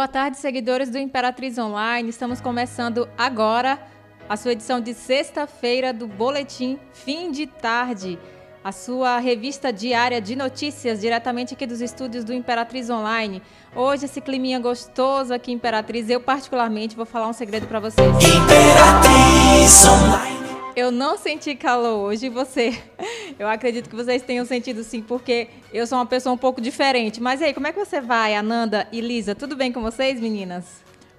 Boa tarde, seguidores do Imperatriz Online. Estamos começando agora a sua edição de sexta-feira do Boletim Fim de Tarde, a sua revista diária de notícias diretamente aqui dos estúdios do Imperatriz Online. Hoje esse climinha gostoso aqui Imperatriz, eu particularmente vou falar um segredo para vocês. Imperatriz Online. Eu não senti calor hoje, você. Eu acredito que vocês tenham sentido sim, porque eu sou uma pessoa um pouco diferente. Mas aí, como é que você vai, Ananda e Lisa? Tudo bem com vocês, meninas?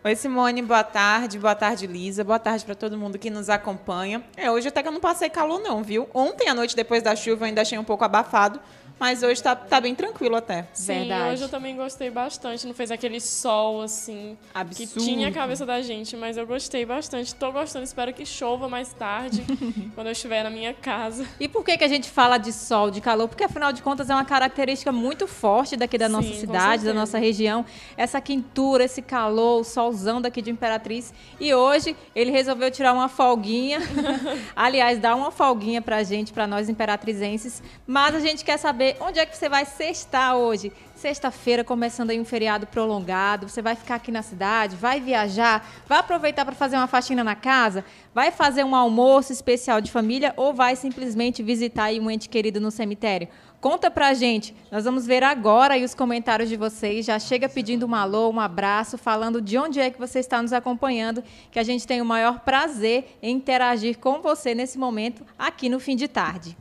Oi, Simone, boa tarde. Boa tarde, Lisa. Boa tarde para todo mundo que nos acompanha. É, hoje até que eu não passei calor, não, viu? Ontem à noite, depois da chuva, eu ainda achei um pouco abafado, mas hoje tá, tá bem tranquilo até. Sim, Verdade. hoje eu também gostei bastante. Não fez aquele sol, assim, Absurdo. que tinha a cabeça da gente, mas eu gostei bastante. Tô gostando, espero que chova mais tarde, quando eu estiver na minha casa. E por que, que a gente fala de sol, de calor? Porque, afinal de contas, é uma característica muito forte daqui da nossa Sim, cidade, da nossa região. Essa quintura, esse calor, o solzão daqui de Imperatriz. E hoje, ele resolveu tirar uma folguinha. Aliás, dar uma folguinha pra gente, pra nós imperatrizenses. Mas a gente quer saber onde é que você vai sextar hoje. Sexta-feira, começando aí um feriado prolongado, você vai ficar aqui na cidade, vai viajar, vai aproveitar para fazer uma faxina na casa, vai fazer um almoço especial de família ou vai simplesmente visitar aí um ente querido no cemitério? Conta pra gente. Nós vamos ver agora aí os comentários de vocês. Já chega pedindo um alô, um abraço, falando de onde é que você está nos acompanhando, que a gente tem o maior prazer em interagir com você nesse momento aqui no fim de tarde.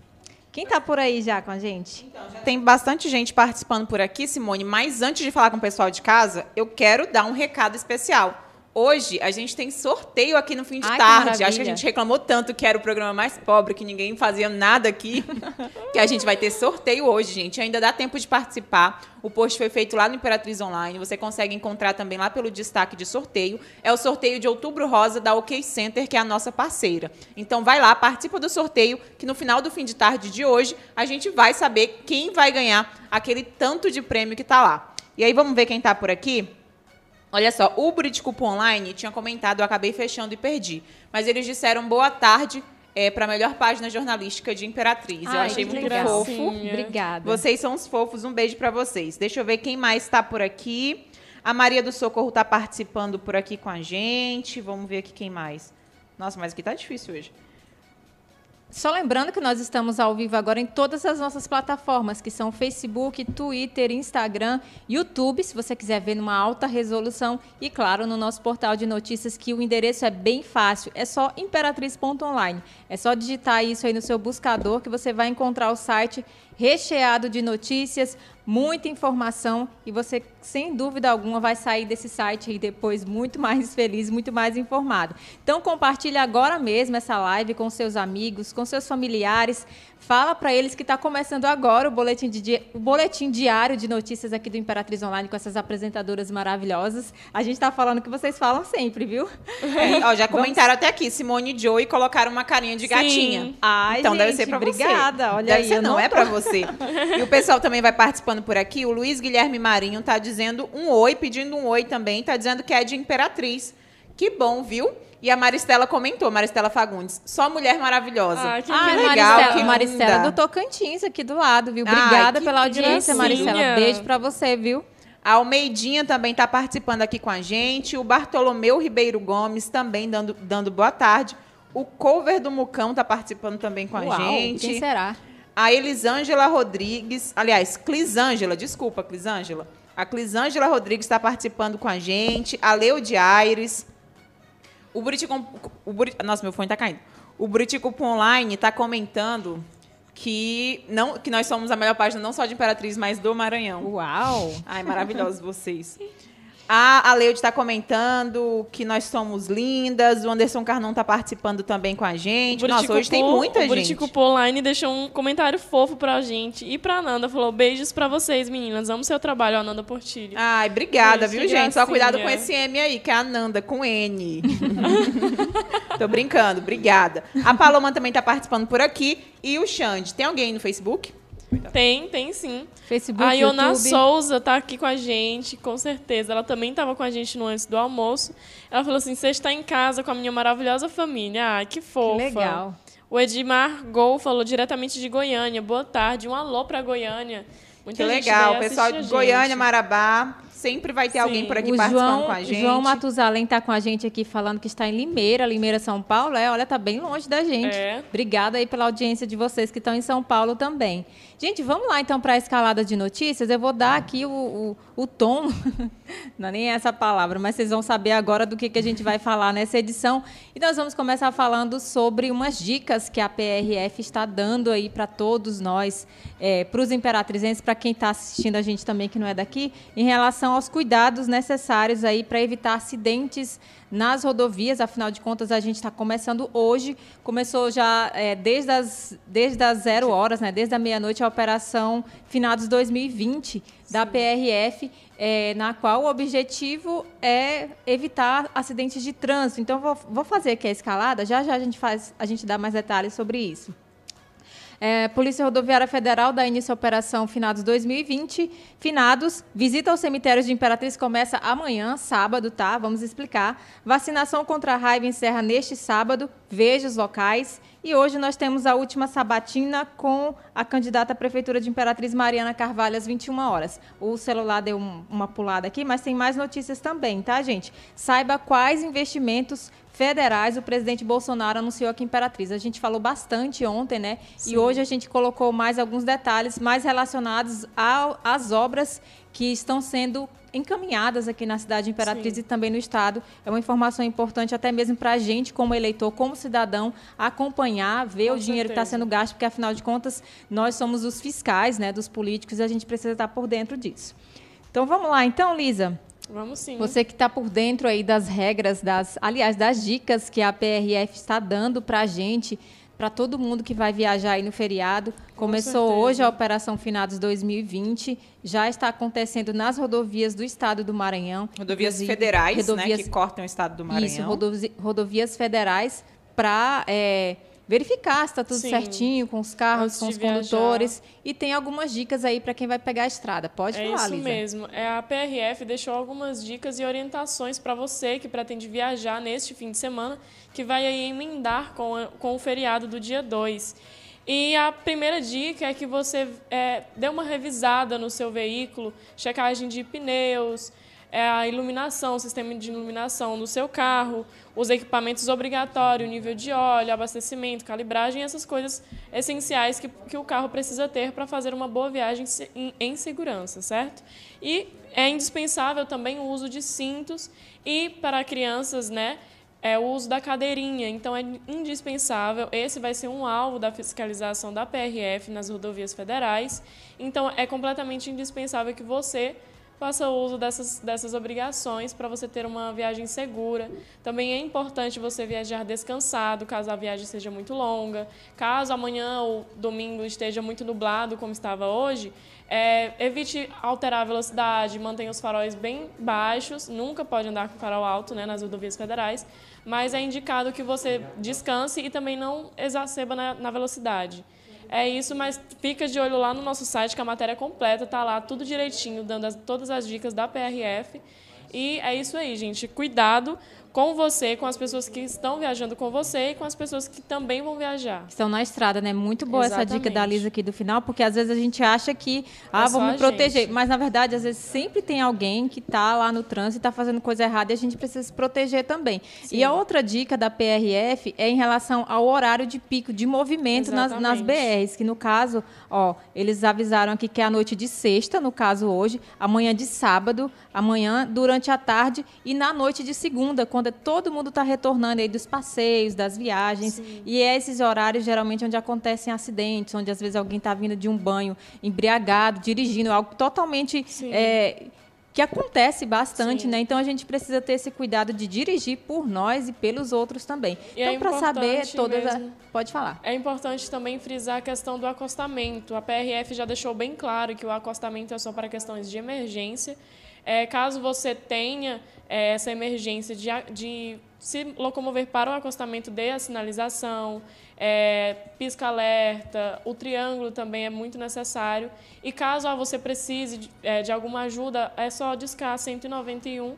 Quem está por aí já com a gente? Então, já tem bastante gente participando por aqui, Simone, mas antes de falar com o pessoal de casa, eu quero dar um recado especial. Hoje a gente tem sorteio aqui no fim de Ai, tarde. Que Acho que a gente reclamou tanto que era o programa mais pobre, que ninguém fazia nada aqui, que a gente vai ter sorteio hoje, gente. Ainda dá tempo de participar. O post foi feito lá no Imperatriz Online. Você consegue encontrar também lá pelo destaque de sorteio. É o sorteio de Outubro Rosa da OK Center, que é a nossa parceira. Então vai lá, participa do sorteio, que no final do fim de tarde de hoje a gente vai saber quem vai ganhar aquele tanto de prêmio que está lá. E aí vamos ver quem está por aqui? Olha só, o Buriticupo Online tinha comentado, eu acabei fechando e perdi. Mas eles disseram boa tarde é, para a melhor página jornalística de Imperatriz. Ai, eu achei muito fofo. Obrigada. Vocês são os fofos, um beijo para vocês. Deixa eu ver quem mais está por aqui. A Maria do Socorro está participando por aqui com a gente. Vamos ver aqui quem mais. Nossa, mas aqui tá difícil hoje. Só lembrando que nós estamos ao vivo agora em todas as nossas plataformas, que são Facebook, Twitter, Instagram, YouTube, se você quiser ver numa alta resolução, e claro, no nosso portal de notícias, que o endereço é bem fácil, é só imperatriz.online. É só digitar isso aí no seu buscador que você vai encontrar o site recheado de notícias, muita informação e você, sem dúvida alguma, vai sair desse site aí depois muito mais feliz, muito mais informado. Então, compartilhe agora mesmo essa live com seus amigos, com seus familiares. Fala para eles que está começando agora o boletim, de, o boletim diário de notícias aqui do Imperatriz Online com essas apresentadoras maravilhosas. A gente está falando que vocês falam sempre, viu? É, ó, já comentaram Vamos... até aqui, Simone e Joe colocaram uma carinha de Sim. gatinha. Ai, então gente, deve ser para você. Obrigada. Olha deve aí, ser, não, não é para você. E o pessoal também vai participando por aqui. O Luiz Guilherme Marinho está dizendo um oi, pedindo um oi também. Está dizendo que é de Imperatriz. Que bom, viu? E a Maristela comentou, Maristela Fagundes, só mulher maravilhosa. Ah, que, ah, legal, Maristela, que Maristela do Tocantins aqui do lado, viu? Obrigada Ai, pela audiência, gracinha. Maristela. Beijo para você, viu? A Almeidinha também está participando aqui com a gente. O Bartolomeu Ribeiro Gomes também dando, dando boa tarde. O cover do Mucão está participando também com Uau, a gente. Quem será? A Elisângela Rodrigues, aliás, Clisângela, desculpa, Clisângela. A Clisângela Rodrigues está participando com a gente. A Leude Aires. O Buritico, o Burit, nossa, meu fone está caindo. O Buritico Online está comentando que não que nós somos a melhor página não só de Imperatriz, mas do Maranhão. Uau! Ai, maravilhosos vocês. A Aleide está comentando que nós somos lindas. O Anderson Carnão está participando também com a gente. Nossa, hoje tem muita gente. O Online deixou um comentário fofo pra gente. E pra Nanda, falou, beijos pra vocês, meninas. Amo seu trabalho, Ananda Portilho. Ai, obrigada, Beijo, viu, gente? Só cuidado com esse M aí, que é a Nanda, com N. Tô brincando, obrigada. A Paloma também está participando por aqui. E o Xande. Tem alguém no Facebook? Tem, tem sim. Facebook, A Iona YouTube. Souza tá aqui com a gente, com certeza. Ela também estava com a gente no antes do almoço. Ela falou assim: você está em casa com a minha maravilhosa família. Ah, que fofa. Que legal. O Edmar Gol falou diretamente de Goiânia. Boa tarde. Um alô para Goiânia. Muita que legal. Pessoal de Goiânia, Marabá, sempre vai ter Sim. alguém por aqui o participando João, com a gente. João Matusalém está com a gente aqui falando que está em Limeira, Limeira, São Paulo. É, olha, tá bem longe da gente. É. Obrigada aí pela audiência de vocês que estão em São Paulo também. Gente, vamos lá então para a escalada de notícias. Eu vou dar aqui o, o, o tom, não é nem essa palavra, mas vocês vão saber agora do que, que a gente vai falar nessa edição. E nós vamos começar falando sobre umas dicas que a PRF está dando aí para todos nós, é, para os imperatrizenses, para quem está assistindo a gente também que não é daqui, em relação aos cuidados necessários aí para evitar acidentes nas rodovias. Afinal de contas, a gente está começando hoje. Começou já é, desde, as, desde as zero horas, né, desde a meia-noite, a operação Finados 2020 da PRF, é, na qual o objetivo é evitar acidentes de trânsito. Então, vou, vou fazer aqui a escalada. Já já a gente faz, a gente dá mais detalhes sobre isso. É, Polícia Rodoviária Federal dá início à Operação Finados 2020. Finados, visita aos cemitérios de Imperatriz começa amanhã, sábado, tá? Vamos explicar. Vacinação contra a raiva encerra neste sábado. Veja os locais. E hoje nós temos a última sabatina com a candidata à Prefeitura de Imperatriz, Mariana Carvalho, às 21 horas. O celular deu uma pulada aqui, mas tem mais notícias também, tá, gente? Saiba quais investimentos federais o presidente Bolsonaro anunciou aqui em Imperatriz. A gente falou bastante ontem, né? Sim. E hoje a gente colocou mais alguns detalhes mais relacionados às obras que estão sendo encaminhadas aqui na cidade de Imperatriz Sim. e também no estado. É uma informação importante até mesmo para a gente, como eleitor, como cidadão, acompanhar, ver Com o dinheiro que está sendo gasto, porque afinal de contas nós somos os fiscais, né, dos políticos e a gente precisa estar por dentro disso. Então vamos lá, então, Lisa. Vamos sim. Você que está por dentro aí das regras, das, aliás, das dicas que a PRF está dando para a gente, para todo mundo que vai viajar aí no feriado. Com Começou certeza. hoje a Operação Finados 2020, já está acontecendo nas rodovias do estado do Maranhão. Rodovias federais, rodovias, né, que cortam o estado do Maranhão. Isso, rodovias federais para... É, verificar se está tudo Sim. certinho com os carros, Antes com os condutores. E tem algumas dicas aí para quem vai pegar a estrada. Pode é falar, isso Lisa. mesmo. É, a PRF deixou algumas dicas e orientações para você que pretende viajar neste fim de semana, que vai aí emendar com, a, com o feriado do dia 2. E a primeira dica é que você é, dê uma revisada no seu veículo, checagem de pneus, é a iluminação, o sistema de iluminação do seu carro, os equipamentos obrigatórios, nível de óleo, abastecimento, calibragem, essas coisas essenciais que, que o carro precisa ter para fazer uma boa viagem em, em segurança, certo? E é indispensável também o uso de cintos e para crianças, né, é o uso da cadeirinha. Então é indispensável. Esse vai ser um alvo da fiscalização da PRF nas rodovias federais. Então é completamente indispensável que você faça uso dessas, dessas obrigações para você ter uma viagem segura. Também é importante você viajar descansado, caso a viagem seja muito longa. Caso amanhã ou domingo esteja muito nublado, como estava hoje, é, evite alterar a velocidade, mantenha os faróis bem baixos, nunca pode andar com farol alto né, nas rodovias federais, mas é indicado que você descanse e também não exacerba na, na velocidade. É isso, mas fica de olho lá no nosso site, que a matéria completa está lá, tudo direitinho, dando as, todas as dicas da PRF. E é isso aí, gente. Cuidado com você, com as pessoas que estão viajando com você e com as pessoas que também vão viajar. Estão na estrada, né? Muito boa Exatamente. essa dica da Lisa aqui do final, porque às vezes a gente acha que, ah, é me proteger. Gente. Mas, na verdade, às vezes sempre tem alguém que está lá no trânsito e está fazendo coisa errada e a gente precisa se proteger também. Sim. E a outra dica da PRF é em relação ao horário de pico de movimento nas, nas BRs, que no caso, ó, eles avisaram aqui que é a noite de sexta, no caso hoje, amanhã de sábado, amanhã durante a tarde e na noite de segunda, quando é todo mundo está retornando aí dos passeios, das viagens. Sim. E é esses horários geralmente onde acontecem acidentes, onde às vezes alguém está vindo de um banho embriagado, dirigindo algo totalmente é, que acontece bastante, Sim. né? Então a gente precisa ter esse cuidado de dirigir por nós e pelos outros também. E então, é para saber todas as. Pode falar. É importante também frisar a questão do acostamento. A PRF já deixou bem claro que o acostamento é só para questões de emergência. É, caso você tenha é, essa emergência de, de se locomover para o acostamento, dê a sinalização, é, pisca-alerta, o triângulo também é muito necessário. E caso ah, você precise de, é, de alguma ajuda, é só discar 191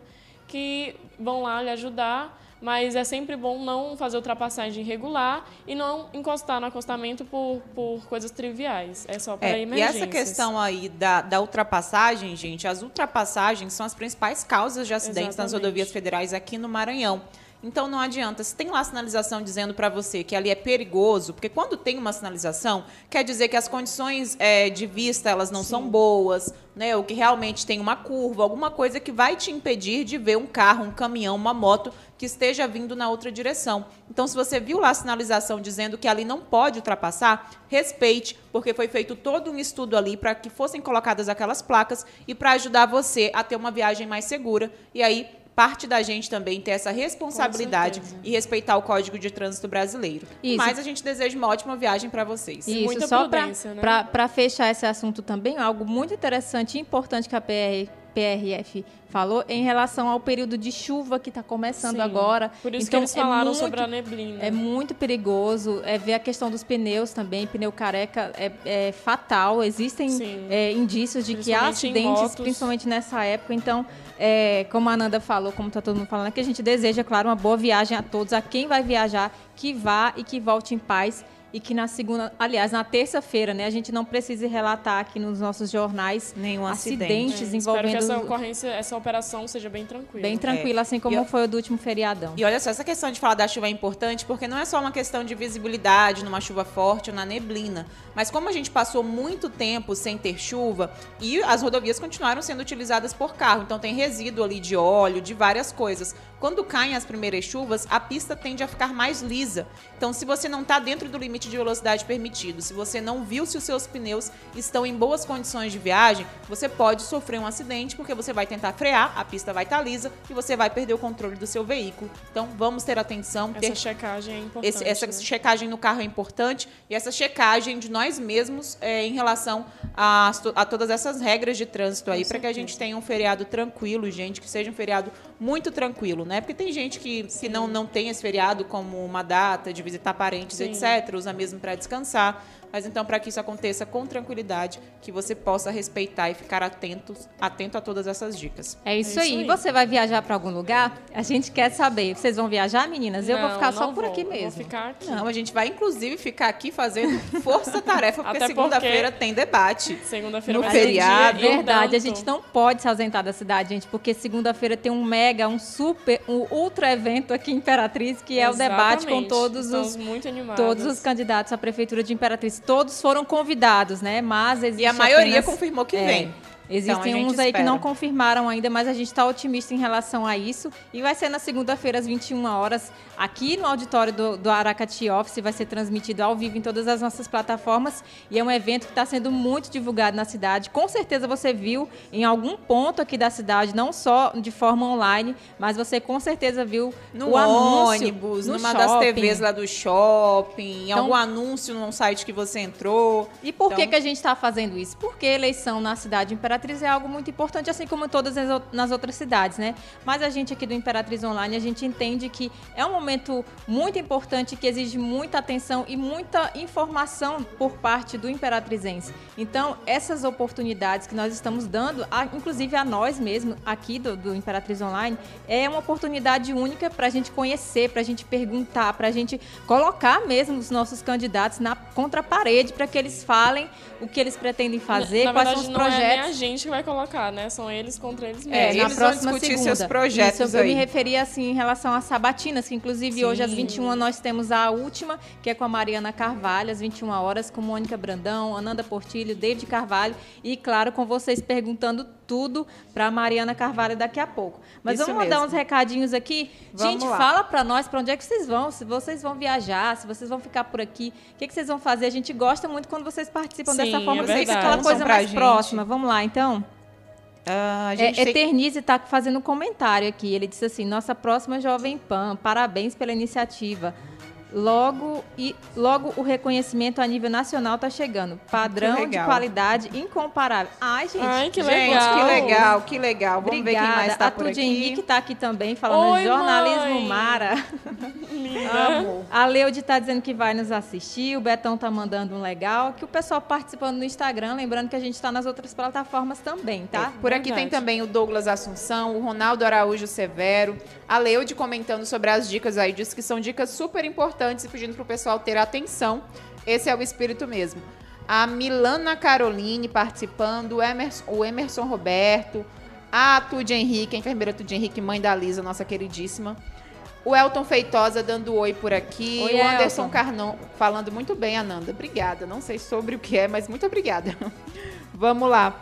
que vão lá lhe ajudar mas é sempre bom não fazer ultrapassagem irregular e não encostar no acostamento por, por coisas triviais. É só para é, emergências. E essa questão aí da, da ultrapassagem, gente, as ultrapassagens são as principais causas de acidentes Exatamente. nas rodovias federais aqui no Maranhão. Então não adianta. Se tem lá sinalização dizendo para você que ali é perigoso, porque quando tem uma sinalização, quer dizer que as condições é, de vista elas não Sim. são boas, né? Ou que realmente tem uma curva, alguma coisa que vai te impedir de ver um carro, um caminhão, uma moto que esteja vindo na outra direção. Então, se você viu lá a sinalização dizendo que ali não pode ultrapassar, respeite, porque foi feito todo um estudo ali para que fossem colocadas aquelas placas e para ajudar você a ter uma viagem mais segura. E aí parte da gente também ter essa responsabilidade e respeitar o Código de Trânsito Brasileiro. Isso. Mas a gente deseja uma ótima viagem para vocês. Isso, Muita só para né? fechar esse assunto também, algo muito interessante e importante que a PR PRF falou em relação ao período de chuva que está começando Sim, agora. Por isso então, que eles é falaram é muito, sobre a neblina. É muito perigoso. É ver a questão dos pneus também. Pneu careca é, é fatal. Existem é, indícios de que há acidentes, principalmente nessa época. Então, é, como a Ananda falou, como está todo mundo falando, que a gente deseja, claro, uma boa viagem a todos, a quem vai viajar, que vá e que volte em paz e que na segunda, aliás, na terça-feira, né, a gente não precise relatar aqui nos nossos jornais nenhum acidentes acidente. É, envolvendo. Espero que essa ocorrência, essa operação seja bem tranquila. Bem tranquila, é. assim como eu... foi o do último feriadão. E olha só, essa questão de falar da chuva é importante porque não é só uma questão de visibilidade numa chuva forte ou na neblina, mas como a gente passou muito tempo sem ter chuva e as rodovias continuaram sendo utilizadas por carro, então tem resíduo ali de óleo, de várias coisas. Quando caem as primeiras chuvas, a pista tende a ficar mais lisa. Então, se você não está dentro do limite de velocidade permitido, se você não viu se os seus pneus estão em boas condições de viagem, você pode sofrer um acidente porque você vai tentar frear, a pista vai estar lisa e você vai perder o controle do seu veículo. Então, vamos ter atenção. Essa checagem é importante. Esse, essa né? checagem no carro é importante e essa checagem de nós mesmos é, em relação a, a, todas essas regras de trânsito aí, para que a gente tenha um feriado tranquilo, gente, que seja um feriado muito tranquilo, né? Porque tem gente que, que não, não tem esse feriado como uma data de visitar parentes, Sim. etc., usa mesmo para descansar. Mas então, para que isso aconteça com tranquilidade, que você possa respeitar e ficar atento, atento a todas essas dicas. É isso, é isso aí. aí. Você vai viajar para algum lugar? A gente quer saber. Vocês vão viajar, meninas? Eu não, vou ficar só por vou, aqui mesmo. Vou ficar aqui. Não, a gente vai inclusive ficar aqui fazendo força-tarefa, porque segunda-feira tem debate. Segunda-feira no feriado. Verdade, a gente não pode se ausentar da cidade, gente, porque segunda-feira tem um mega, um super, um ultra evento aqui em Imperatriz, que é Exatamente. o debate com todos os todos os candidatos à prefeitura de Imperatriz. Todos foram convidados né? Mas existe E a maioria apenas, confirmou que é, vem. Existem então, uns aí que não confirmaram ainda, mas a gente está otimista em relação a isso. E vai ser na segunda-feira, às 21 horas, aqui no auditório do, do Aracati Office. Vai ser transmitido ao vivo em todas as nossas plataformas. E é um evento que está sendo muito divulgado na cidade. Com certeza você viu em algum ponto aqui da cidade, não só de forma online, mas você com certeza viu no o ônibus, no numa shopping. das TVs lá do shopping, então, algum anúncio num site que você entrou. E por então... que, que a gente está fazendo isso? Porque eleição na cidade imperatriz Imperatriz é algo muito importante, assim como todas as nas outras cidades, né? Mas a gente aqui do Imperatriz Online, a gente entende que é um momento muito importante que exige muita atenção e muita informação por parte do imperatrizense. Então, essas oportunidades que nós estamos dando, a, inclusive a nós mesmos aqui do, do Imperatriz Online, é uma oportunidade única para a gente conhecer, para a gente perguntar, para a gente colocar mesmo os nossos candidatos na contra a parede para que eles falem o que eles pretendem fazer, na, na quais verdade, são os projetos. É nem a gente que vai colocar, né? São eles contra eles mesmos. É, eles vão discutir segunda. seus projetos Isso, eu me referi assim em relação às sabatinas, que inclusive Sim. hoje às 21 nós temos a última, que é com a Mariana Carvalho, às 21 horas, com Mônica Brandão, Ananda Portilho, David Carvalho e, claro, com vocês perguntando tudo para Mariana Carvalho daqui a pouco. Mas Isso vamos mandar uns recadinhos aqui. Vamos Gente, lá. fala para nós para onde é que vocês vão, se vocês vão viajar, se vocês vão ficar por aqui, o que, que vocês vão fazer. A gente gosta muito quando vocês participam Sim, dessa forma, é fica aquela coisa mais gente. próxima. Vamos lá, então? Uh, é, tem... Eternize está fazendo um comentário aqui. Ele disse assim: Nossa próxima Jovem Pan, parabéns pela iniciativa. Logo, e, logo o reconhecimento a nível nacional está chegando. Padrão de qualidade incomparável. Ai, gente. Ai, que legal. que legal, que legal. Vamos Obrigada. ver quem mais está por aqui. A Henrique está aqui também, falando Oi, jornalismo mãe. Mara. Linda. Amo. A Leude tá dizendo que vai nos assistir, o Betão tá mandando um legal, que o pessoal participando no Instagram, lembrando que a gente está nas outras plataformas também, tá? É, por aqui tem também o Douglas Assunção, o Ronaldo Araújo Severo, a Leude comentando sobre as dicas aí, diz que são dicas super importantes e pedindo pro pessoal ter atenção. Esse é o espírito mesmo. A Milana Caroline participando, o Emerson, o Emerson Roberto, a Tude Henrique, a enfermeira Tude Henrique, mãe da Lisa, nossa queridíssima. O Elton Feitosa dando oi por aqui. Oi, o Anderson Elton. Carnon falando muito bem, Ananda. Obrigada. Não sei sobre o que é, mas muito obrigada. Vamos lá.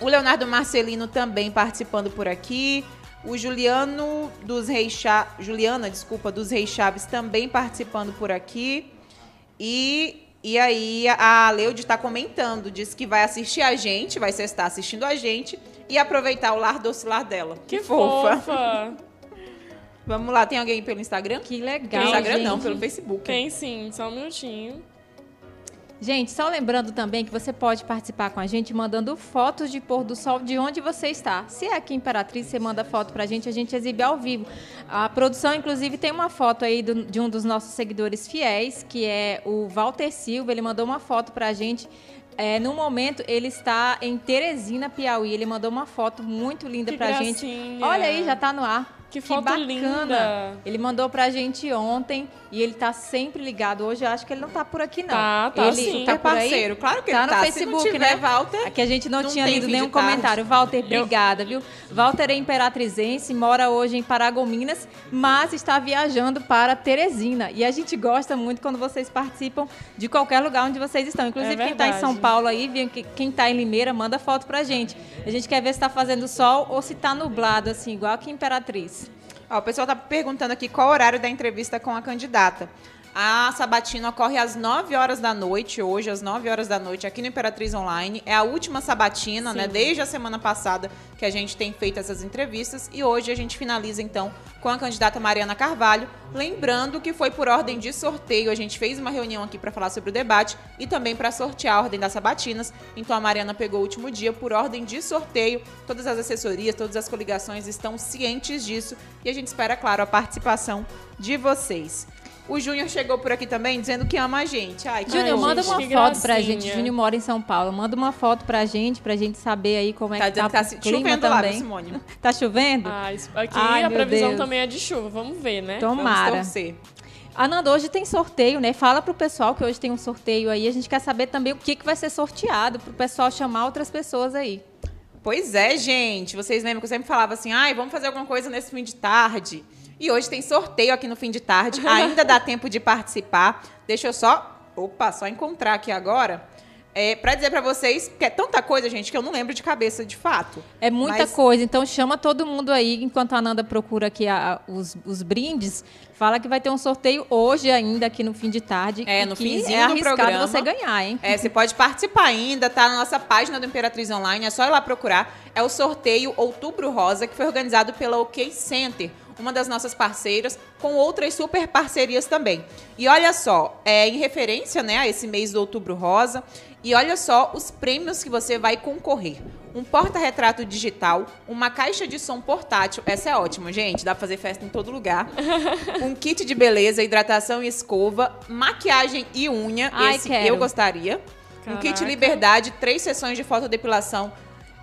O Leonardo Marcelino também participando por aqui. O Juliano dos Reis Chaves, Juliana, desculpa, dos Reis Chaves também participando por aqui. E, e aí a Leude está comentando, disse que vai assistir a gente, vai estar assistindo a gente e aproveitar o lar doce lar dela. Que fofa. Vamos lá, tem alguém pelo Instagram? Que Pelo legal, Instagram gente. não, pelo Facebook. Tem sim, só um minutinho. Gente, só lembrando também que você pode participar com a gente mandando fotos de pôr do sol de onde você está. Se é aqui em Imperatriz, você manda foto pra gente, a gente exibe ao vivo. A produção, inclusive, tem uma foto aí do- de um dos nossos seguidores fiéis, que é o Walter Silva. Ele mandou uma foto pra gente. É, no momento, ele está em Teresina, Piauí. Ele mandou uma foto muito linda Que pra gente. gracinha. Olha aí, já tá no ar. Que foto bacana. linda. Ele mandou pra gente ontem e ele tá sempre ligado. Hoje eu acho que ele não tá por aqui, não. Tá, tá ele sim. tá É parceiro, claro que tá ele no tá. Se Facebook, não tiver, né? Walter, Aqui a gente não, não tinha lido nenhum comentário. Walter, obrigada, viu? Walter é imperatrizense, mora hoje em Paragominas, mas está viajando para Teresina. E a gente gosta muito quando vocês participam de qualquer lugar onde vocês estão. Inclusive, É quem está em São. Paulo aí? Que- quem está em Limeira, manda foto pra gente. A gente quer ver se está fazendo sol ou se está nublado, assim, igual aqui em Imperatriz. Ó, o pessoal tá perguntando aqui qual o horário da entrevista com a candidata. A sabatina ocorre às 9 horas da noite, hoje, às 9 horas da noite, aqui no Imperatriz Online. É a última sabatina, né? Desde a semana passada que a gente tem feito essas entrevistas. E hoje a gente finaliza, então, com a candidata Mariana Carvalho. Lembrando que foi por ordem de sorteio. A gente fez uma reunião aqui para falar sobre o debate e também para sortear a ordem das sabatinas. Então a Mariana pegou o último dia por ordem de sorteio. Todas as assessorias, todas as coligações estão cientes disso e a gente espera, claro, a participação de vocês. O Júnior chegou por aqui também dizendo que ama a gente. Ai, que Júnior, manda gente, uma que foto pra gracinha. gente. Júnior mora em São Paulo. Manda uma foto pra gente, pra gente saber aí como é Tá que dizendo tá, que tá o chovendo lá, também. Simone? Tá chovendo? Ah, isso- aqui Ai, a previsão Deus. também é de chuva, vamos ver, né? Vamos Tomara. torcer. Ananda, hoje tem sorteio, né? Fala pro pessoal que hoje tem um sorteio aí. A gente quer saber também o que, que vai ser sorteado pro pessoal chamar outras pessoas aí. Pois é, gente. Vocês lembram que eu sempre falava assim, ai, vamos fazer alguma coisa nesse fim de tarde. E hoje tem sorteio aqui no fim de tarde. Ainda dá tempo de participar. Deixa eu só, opa, só encontrar aqui agora. É, para dizer pra vocês, que é tanta coisa, gente, que eu não lembro de cabeça de fato. É muita Mas- coisa, então chama todo mundo aí, enquanto a Ananda procura aqui a- os, os brindes. Fala que vai ter um sorteio hoje ainda, aqui no fim de tarde. É, no finzinho é do arriscado programa. você ganhar, hein? É, você pode participar ainda, tá na nossa página do Imperatriz Online, é só ir lá procurar. É o sorteio Outubro Rosa, que foi organizado pela OK Center, uma das nossas parceiras, com outras super parcerias também. E olha só, é em referência né, a esse mês do Outubro Rosa, e olha só os prêmios que você vai concorrer. Um porta-retrato digital, uma caixa de som portátil, essa é ótima, gente, dá pra fazer festa em todo lugar. um kit de beleza, hidratação e escova, maquiagem e unha, Ai, esse quero. eu gostaria. Um kit Caraca. liberdade, três sessões de fotodepilação,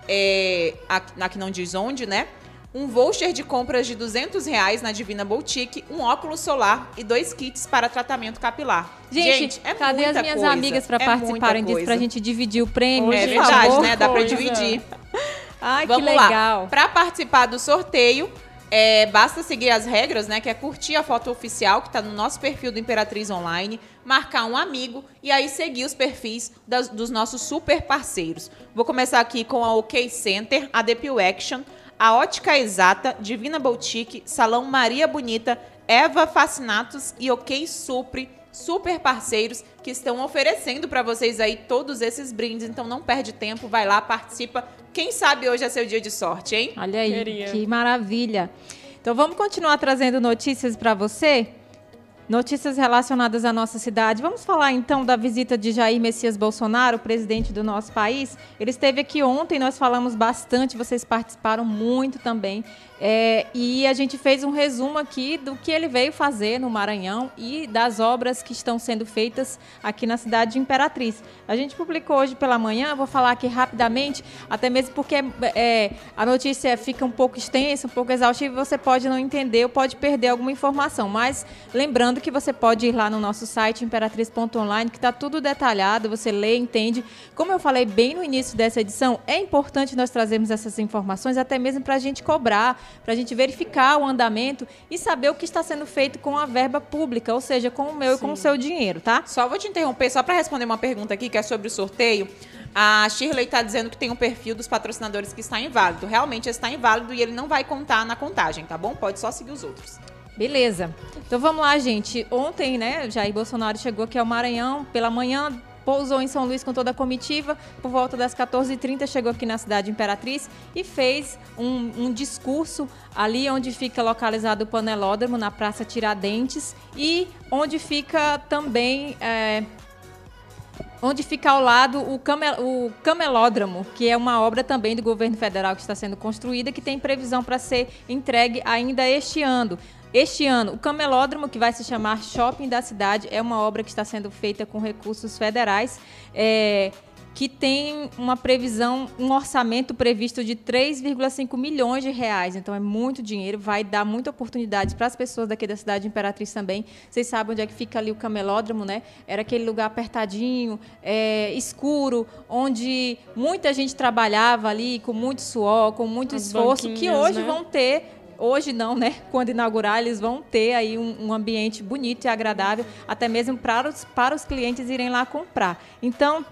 é, aqui não diz onde, né? Um voucher de compras de 200 reais na Divina Boutique, um óculos solar e dois kits para tratamento capilar. Gente, é cadê as minhas coisa, amigas para é participarem disso, pra coisa. gente dividir o prêmio? É verdade, favor? né? Dá coisa. dividir. Ai, Vamos que lá. legal. Para participar do sorteio, é, basta seguir as regras, né? Que é curtir a foto oficial que está no nosso perfil do Imperatriz Online, marcar um amigo e aí seguir os perfis das- dos nossos super parceiros. Vou começar aqui com a OK Center, a Depil Action, a Ótica Exata, Divina Boutique, Salão Maria Bonita, Eva Fascinatos e OK Supre, super parceiros que estão oferecendo para vocês aí todos esses brindes. Então não perde tempo, vai lá, participa. Quem sabe hoje é seu dia de sorte, hein? Olha aí, Queria. que maravilha. Então vamos continuar trazendo notícias para você? Notícias relacionadas à nossa cidade. Vamos falar então da visita de Jair Messias Bolsonaro, presidente do nosso país. Ele esteve aqui ontem, nós falamos bastante, vocês participaram muito também. É, e a gente fez um resumo aqui do que ele veio fazer no Maranhão e das obras que estão sendo feitas aqui na cidade de Imperatriz. A gente publicou hoje pela manhã, vou falar aqui rapidamente, até mesmo porque é, a notícia fica um pouco extensa, um pouco exaustiva, você pode não entender ou pode perder alguma informação. Mas lembrando que você pode ir lá no nosso site imperatriz.online, que está tudo detalhado, você lê, entende. Como eu falei bem no início dessa edição, é importante nós trazermos essas informações, até mesmo para a gente cobrar para a gente verificar o andamento e saber o que está sendo feito com a verba pública, ou seja, com o meu Sim. e com o seu dinheiro, tá? Só vou te interromper, só para responder uma pergunta aqui, que é sobre o sorteio. A Shirley está dizendo que tem um perfil dos patrocinadores que está inválido. Realmente está inválido e ele não vai contar na contagem, tá bom? Pode só seguir os outros. Beleza. Então vamos lá, gente. Ontem, né, Jair Bolsonaro chegou aqui ao Maranhão pela manhã, pousou em São Luís com toda a comitiva, por volta das 14h30 chegou aqui na cidade Imperatriz e fez um, um discurso ali onde fica localizado o panelódromo, na Praça Tiradentes, e onde fica também... É, onde fica ao lado o, camel, o Camelódromo, que é uma obra também do governo federal que está sendo construída, que tem previsão para ser entregue ainda este ano. Este ano, o Camelódromo, que vai se chamar Shopping da Cidade, é uma obra que está sendo feita com recursos federais. É, que tem uma previsão, um orçamento previsto de 3,5 milhões de reais. Então é muito dinheiro, vai dar muita oportunidade para as pessoas daqui da cidade de Imperatriz também. Vocês sabem onde é que fica ali o camelódromo, né? Era aquele lugar apertadinho, é, escuro, onde muita gente trabalhava ali com muito suor, com muito as esforço, que hoje né? vão ter hoje não, né? Quando inaugurar, eles vão ter aí um, um ambiente bonito e agradável, até mesmo para os, para os clientes irem lá comprar. Então,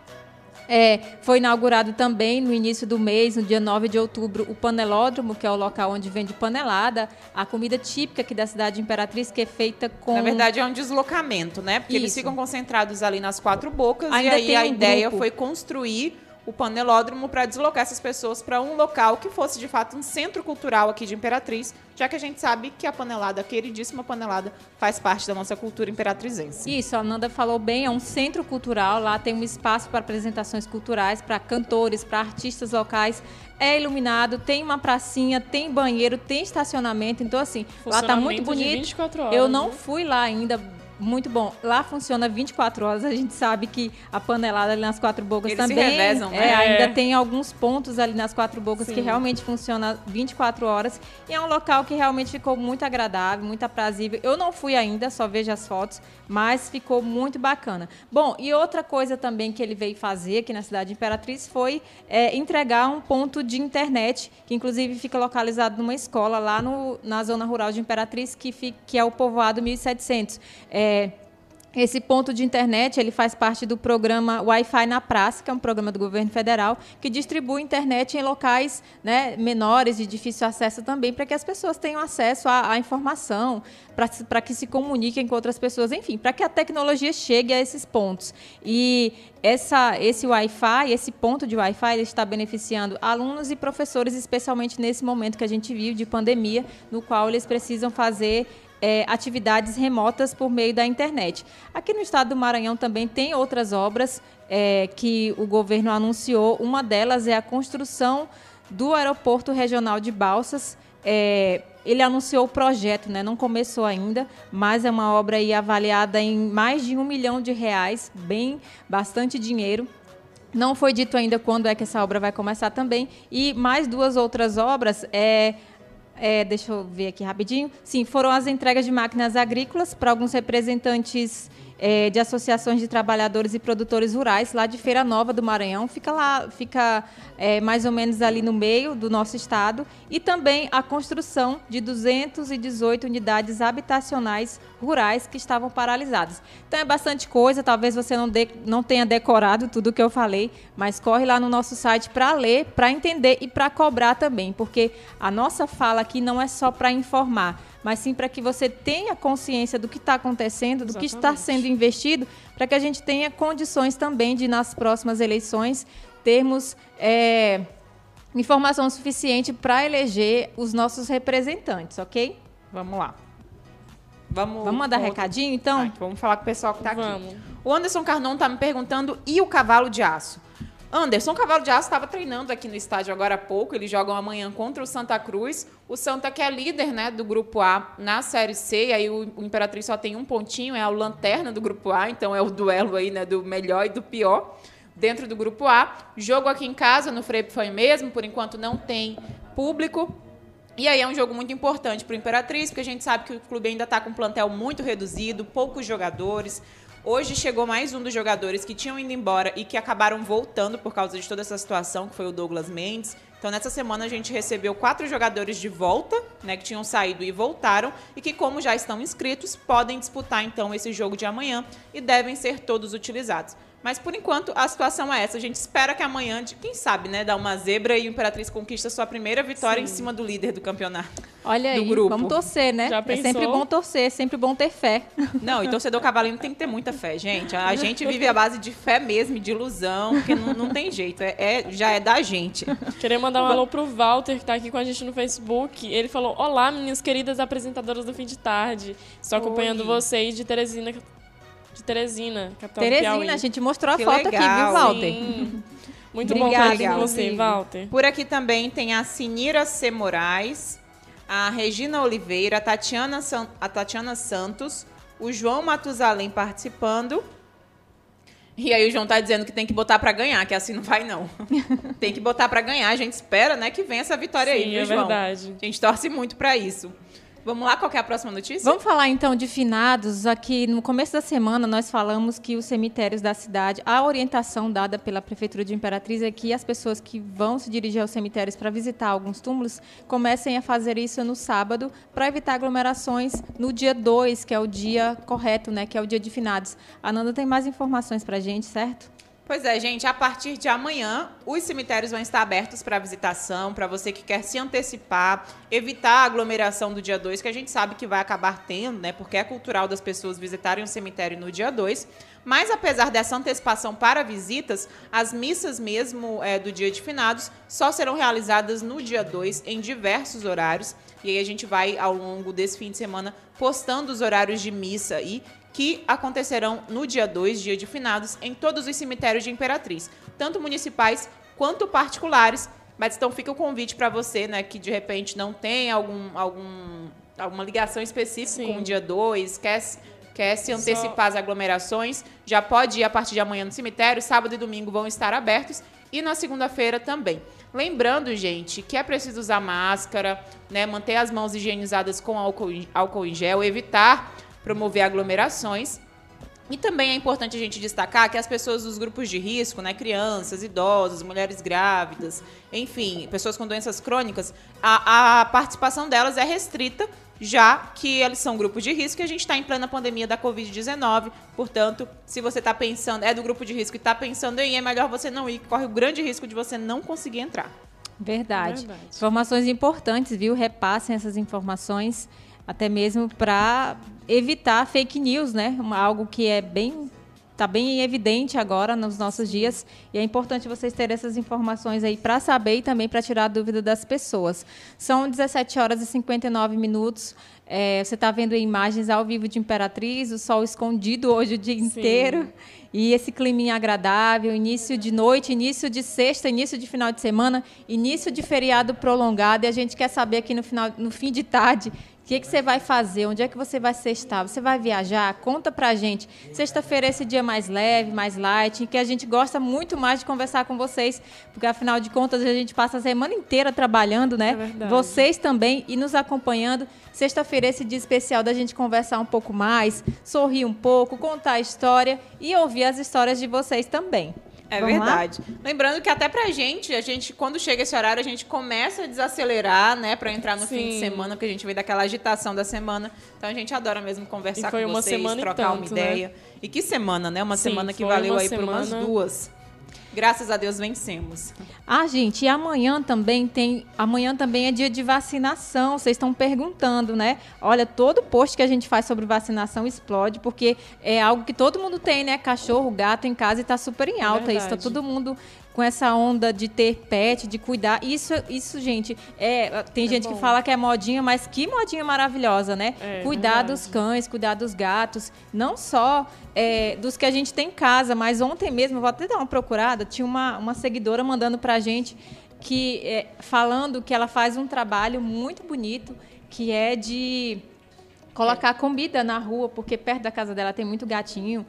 é, foi inaugurado também no início do mês, no dia 9 de outubro, o Panelódromo, que é o local onde vende panelada, a comida típica aqui da cidade de Imperatriz, que é feita com. Na verdade, é um deslocamento, né? Porque Isso. eles ficam concentrados ali nas quatro bocas Ainda e aí a um ideia grupo. foi construir o panelódromo para deslocar essas pessoas para um local que fosse de fato um centro cultural aqui de Imperatriz, já que a gente sabe que a panelada, a queridíssima panelada, faz parte da nossa cultura imperatrizense. Isso, a Nanda falou bem, é um centro cultural, lá tem um espaço para apresentações culturais, para cantores, para artistas locais, é iluminado, tem uma pracinha, tem banheiro, tem estacionamento, então assim, lá tá muito bonito. Horas, Eu não fui lá ainda, muito bom. Lá funciona 24 horas. A gente sabe que a panelada ali nas quatro bocas Eles também. Se revezam, né? é, ainda tem alguns pontos ali nas quatro bocas Sim. que realmente funciona 24 horas. E é um local que realmente ficou muito agradável, muito aprazível. Eu não fui ainda, só vejo as fotos, mas ficou muito bacana. Bom, e outra coisa também que ele veio fazer aqui na cidade de Imperatriz foi é, entregar um ponto de internet, que inclusive fica localizado numa escola lá no, na zona rural de Imperatriz, que, fica, que é o povoado 1700. É, é, esse ponto de internet ele faz parte do programa Wi-Fi na Praça, que é um programa do governo federal que distribui internet em locais né, menores de difícil acesso também, para que as pessoas tenham acesso à, à informação, para que se comuniquem com outras pessoas, enfim, para que a tecnologia chegue a esses pontos. E essa, esse Wi-Fi, esse ponto de Wi-Fi, está beneficiando alunos e professores, especialmente nesse momento que a gente vive de pandemia, no qual eles precisam fazer é, atividades remotas por meio da internet. Aqui no estado do Maranhão também tem outras obras é, que o governo anunciou. Uma delas é a construção do aeroporto regional de Balsas. É, ele anunciou o projeto, né? não começou ainda, mas é uma obra avaliada em mais de um milhão de reais, bem bastante dinheiro. Não foi dito ainda quando é que essa obra vai começar também. E mais duas outras obras é é, deixa eu ver aqui rapidinho. Sim, foram as entregas de máquinas agrícolas para alguns representantes é, de associações de trabalhadores e produtores rurais lá de Feira Nova do Maranhão. Fica lá, fica é, mais ou menos ali no meio do nosso estado. E também a construção de 218 unidades habitacionais rurais que estavam paralisadas. Então é bastante coisa, talvez você não, de, não tenha decorado tudo o que eu falei, mas corre lá no nosso site para ler, para entender e para cobrar também, porque a nossa fala aqui não é só para informar mas sim para que você tenha consciência do que está acontecendo, do Exatamente. que está sendo investido, para que a gente tenha condições também de, nas próximas eleições, termos é, informação suficiente para eleger os nossos representantes, ok? Vamos lá. Vamos, vamos mandar recadinho, então? Tá, vamos falar com o pessoal que tá vamos. aqui. O Anderson Carnon tá me perguntando, e o cavalo de aço? Anderson Cavalo de Aço estava treinando aqui no estádio agora há pouco. Eles jogam amanhã contra o Santa Cruz. O Santa que é líder né, do Grupo A na Série C. E aí o, o Imperatriz só tem um pontinho, é a lanterna do Grupo A. Então é o duelo aí né, do melhor e do pior dentro do Grupo A. Jogo aqui em casa, no Frei foi mesmo. Por enquanto não tem público. E aí é um jogo muito importante para o Imperatriz, porque a gente sabe que o clube ainda está com um plantel muito reduzido, poucos jogadores. Hoje chegou mais um dos jogadores que tinham ido embora e que acabaram voltando por causa de toda essa situação, que foi o Douglas Mendes. Então, nessa semana, a gente recebeu quatro jogadores de volta, né, que tinham saído e voltaram, e que, como já estão inscritos, podem disputar, então, esse jogo de amanhã e devem ser todos utilizados. Mas por enquanto a situação é essa. A gente espera que amanhã, quem sabe, né, dá uma zebra e o Imperatriz conquista sua primeira vitória Sim. em cima do líder do campeonato. Olha aí, grupo. vamos torcer, né? Já é sempre bom torcer, é sempre bom ter fé. Não, e torcedor cavalino tem que ter muita fé, gente. A gente vive a base de fé mesmo, de ilusão, porque não, não tem jeito. É, é, já é da gente. Queria mandar um alô pro Walter, que está aqui com a gente no Facebook. Ele falou: Olá, minhas queridas apresentadoras do fim de tarde. Estou acompanhando Oi. vocês de Teresina, de Teresina, capital Teresina, Piauí. a gente mostrou a que foto legal. aqui, viu, Walter? Sim. Muito Obrigada, bom estar com você, Walter. Por aqui também tem a Sinira C. Moraes, a Regina Oliveira, a Tatiana, San... a Tatiana Santos, o João Matusalém participando. E aí o João tá dizendo que tem que botar para ganhar, que assim não vai não. tem que botar para ganhar, a gente espera, né, que venha essa vitória Sim, aí, viu, é João? verdade. A gente torce muito para isso. Vamos lá, qual é a próxima notícia? Vamos falar então de finados. Aqui no começo da semana nós falamos que os cemitérios da cidade, a orientação dada pela Prefeitura de Imperatriz é que as pessoas que vão se dirigir aos cemitérios para visitar alguns túmulos comecem a fazer isso no sábado para evitar aglomerações no dia 2, que é o dia correto, né, que é o dia de finados. A Nanda tem mais informações para a gente, certo? Pois é, gente, a partir de amanhã, os cemitérios vão estar abertos para visitação, para você que quer se antecipar, evitar a aglomeração do dia 2, que a gente sabe que vai acabar tendo, né? Porque é cultural das pessoas visitarem o cemitério no dia 2. Mas apesar dessa antecipação para visitas, as missas mesmo é, do dia de finados só serão realizadas no dia 2, em diversos horários. E aí a gente vai, ao longo desse fim de semana, postando os horários de missa aí que acontecerão no dia 2, dia de finados, em todos os cemitérios de Imperatriz, tanto municipais quanto particulares. Mas então fica o convite para você, né, que de repente não tem algum, algum, alguma ligação específica Sim. com o dia 2, quer, quer se antecipar Só... as aglomerações, já pode ir a partir de amanhã no cemitério, sábado e domingo vão estar abertos e na segunda-feira também. Lembrando, gente, que é preciso usar máscara, né, manter as mãos higienizadas com álcool, álcool em gel, evitar promover aglomerações. E também é importante a gente destacar que as pessoas dos grupos de risco, né, crianças, idosos, mulheres grávidas, enfim, pessoas com doenças crônicas, a, a participação delas é restrita, já que eles são grupos de risco e a gente está em plena pandemia da Covid-19. Portanto, se você está pensando, é do grupo de risco e está pensando em ir, é melhor você não ir, corre o grande risco de você não conseguir entrar. Verdade. Verdade. Informações importantes, viu? Repassem essas informações até mesmo para evitar fake news, né? Algo que é bem está bem evidente agora nos nossos dias e é importante vocês terem essas informações aí para saber e também para tirar a dúvida das pessoas. São 17 horas e 59 minutos. É, você está vendo imagens ao vivo de Imperatriz, o sol escondido hoje o dia Sim. inteiro e esse clima agradável, início de noite, início de sexta, início de final de semana, início de feriado prolongado e a gente quer saber aqui no final, no fim de tarde que, que você vai fazer? Onde é que você vai sextar? Você vai viajar? Conta pra gente. Sexta-feira é esse dia mais leve, mais light, que a gente gosta muito mais de conversar com vocês, porque afinal de contas a gente passa a semana inteira trabalhando, né? É vocês também e nos acompanhando. Sexta-feira é esse dia especial da gente conversar um pouco mais, sorrir um pouco, contar a história e ouvir as histórias de vocês também. É Vamos verdade. Lá? Lembrando que até pra gente, a gente, quando chega esse horário, a gente começa a desacelerar, né? Pra entrar no Sim. fim de semana, porque a gente vem daquela agitação da semana. Então a gente adora mesmo conversar com vocês, trocar tanto, uma né? ideia. Né? E que semana, né? Uma Sim, semana que valeu aí semana... por umas duas. Graças a Deus vencemos. Ah, gente, e amanhã também tem. Amanhã também é dia de vacinação. Vocês estão perguntando, né? Olha, todo post que a gente faz sobre vacinação explode, porque é algo que todo mundo tem, né? Cachorro, gato em casa e está super em alta. Isso, tá todo mundo com essa onda de ter pet, de cuidar. Isso, isso gente, é, tem é gente bom. que fala que é modinha, mas que modinha maravilhosa, né? É, cuidar verdade. dos cães, cuidar dos gatos, não só é, dos que a gente tem em casa, mas ontem mesmo, vou até dar uma procurada, tinha uma, uma seguidora mandando pra gente que é, falando que ela faz um trabalho muito bonito, que é de colocar comida na rua, porque perto da casa dela tem muito gatinho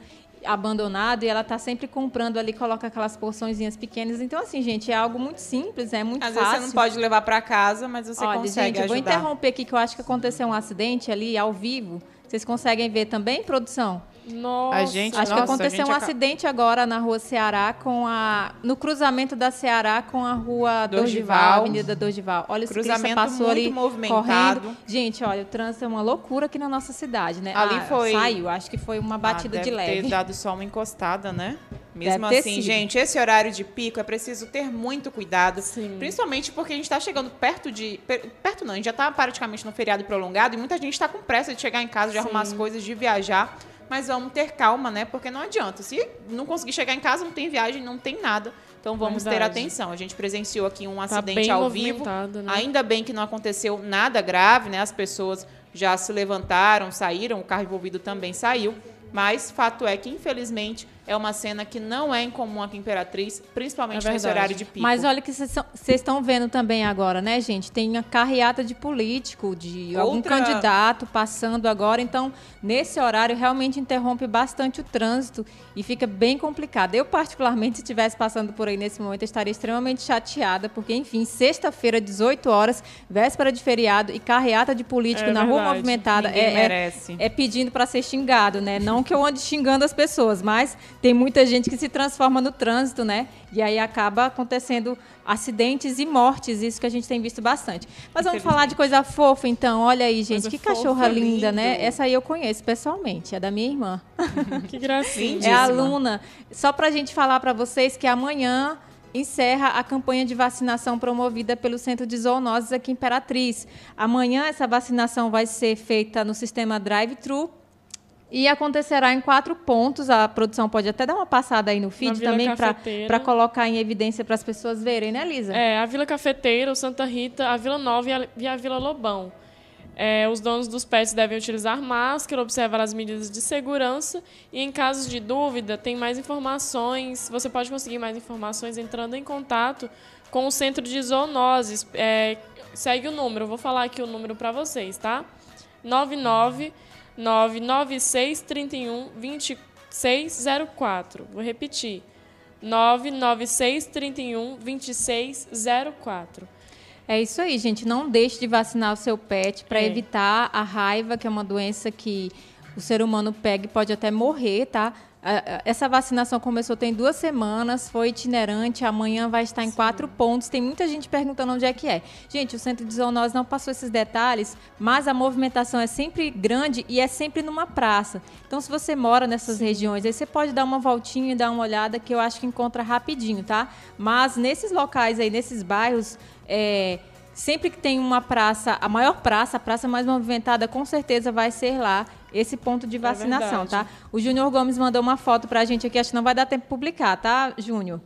abandonado e ela está sempre comprando ali, coloca aquelas porçõezinhas pequenas. Então, assim, gente, é algo muito simples, é muito Às fácil. Às vezes você não pode levar para casa, mas você Olha, consegue gente, ajudar. vou interromper aqui que eu acho que aconteceu um acidente ali ao vivo. Vocês conseguem ver também, produção? Nossa. A gente, Acho nossa, que aconteceu um acidente agora na rua Ceará com a no cruzamento da Ceará com a rua Dorival, Avenida Dorival. Olha, o cruzamento passou ali movimentado. correndo. Gente, olha, o trânsito é uma loucura aqui na nossa cidade, né? Ali ah, foi saiu, acho que foi uma batida ah, de leve. Ter dado só uma encostada, né? Mesmo assim, sido. gente, esse horário de pico é preciso ter muito cuidado, Sim. principalmente porque a gente está chegando perto de perto não, a gente já está praticamente no feriado prolongado e muita gente está com pressa de chegar em casa, de Sim. arrumar as coisas, de viajar mas vamos ter calma, né? Porque não adianta. Se não conseguir chegar em casa, não tem viagem, não tem nada. Então vamos Verdade. ter atenção. A gente presenciou aqui um tá acidente tá ao vivo. Né? Ainda bem que não aconteceu nada grave, né? As pessoas já se levantaram, saíram, o carro envolvido também saiu. Mas fato é que, infelizmente, é uma cena que não é incomum aqui em Imperatriz, principalmente é nesse horário de pico. Mas olha que vocês estão vendo também agora, né, gente? Tem a carreata de político, de Outra... algum candidato passando agora. Então, nesse horário, realmente interrompe bastante o trânsito e fica bem complicado. Eu, particularmente, se estivesse passando por aí nesse momento, estaria extremamente chateada, porque, enfim, sexta-feira, 18 horas, véspera de feriado e carreata de político é na verdade. rua movimentada é, é, é, pedindo para ser xingado, né? Não que eu ande xingando as pessoas, mas tem muita gente que se transforma no trânsito, né? E aí acaba acontecendo acidentes e mortes, isso que a gente tem visto bastante. Mas vamos falar de coisa fofa, então. Olha aí, gente, coisa que cachorra linda, né? lindo. né? Essa aí eu conheço pessoalmente, é da minha irmã. Que gracinha. É aluna. Só para a gente falar para vocês que amanhã encerra a campanha de vacinação promovida pelo Centro de Zoonoses aqui em Imperatriz. Amanhã essa vacinação vai ser feita no sistema drive-thru e acontecerá em quatro pontos. A produção pode até dar uma passada aí no feed também para colocar em evidência para as pessoas verem, né, Lisa? É, a Vila Cafeteira, o Santa Rita, a Vila Nova e a, e a Vila Lobão. É, os donos dos pets devem utilizar máscara, observar as medidas de segurança e, em casos de dúvida, tem mais informações. Você pode conseguir mais informações entrando em contato com o Centro de Zoonoses. É, segue o número, vou falar aqui o número para vocês, tá? 99 996 31 2604. Vou repetir. 996 31 2604. É isso aí, gente. Não deixe de vacinar o seu pet para é. evitar a raiva, que é uma doença que o ser humano pega e pode até morrer, tá? Essa vacinação começou tem duas semanas, foi itinerante, amanhã vai estar em Sim. quatro pontos. Tem muita gente perguntando onde é que é. Gente, o centro de zoonose não passou esses detalhes, mas a movimentação é sempre grande e é sempre numa praça. Então, se você mora nessas Sim. regiões, aí você pode dar uma voltinha e dar uma olhada que eu acho que encontra rapidinho, tá? Mas nesses locais aí, nesses bairros, é, sempre que tem uma praça, a maior praça, a praça mais movimentada, com certeza vai ser lá esse ponto de é vacinação, é tá? O Júnior Gomes mandou uma foto pra gente aqui, acho que não vai dar tempo de publicar, tá, Júnior?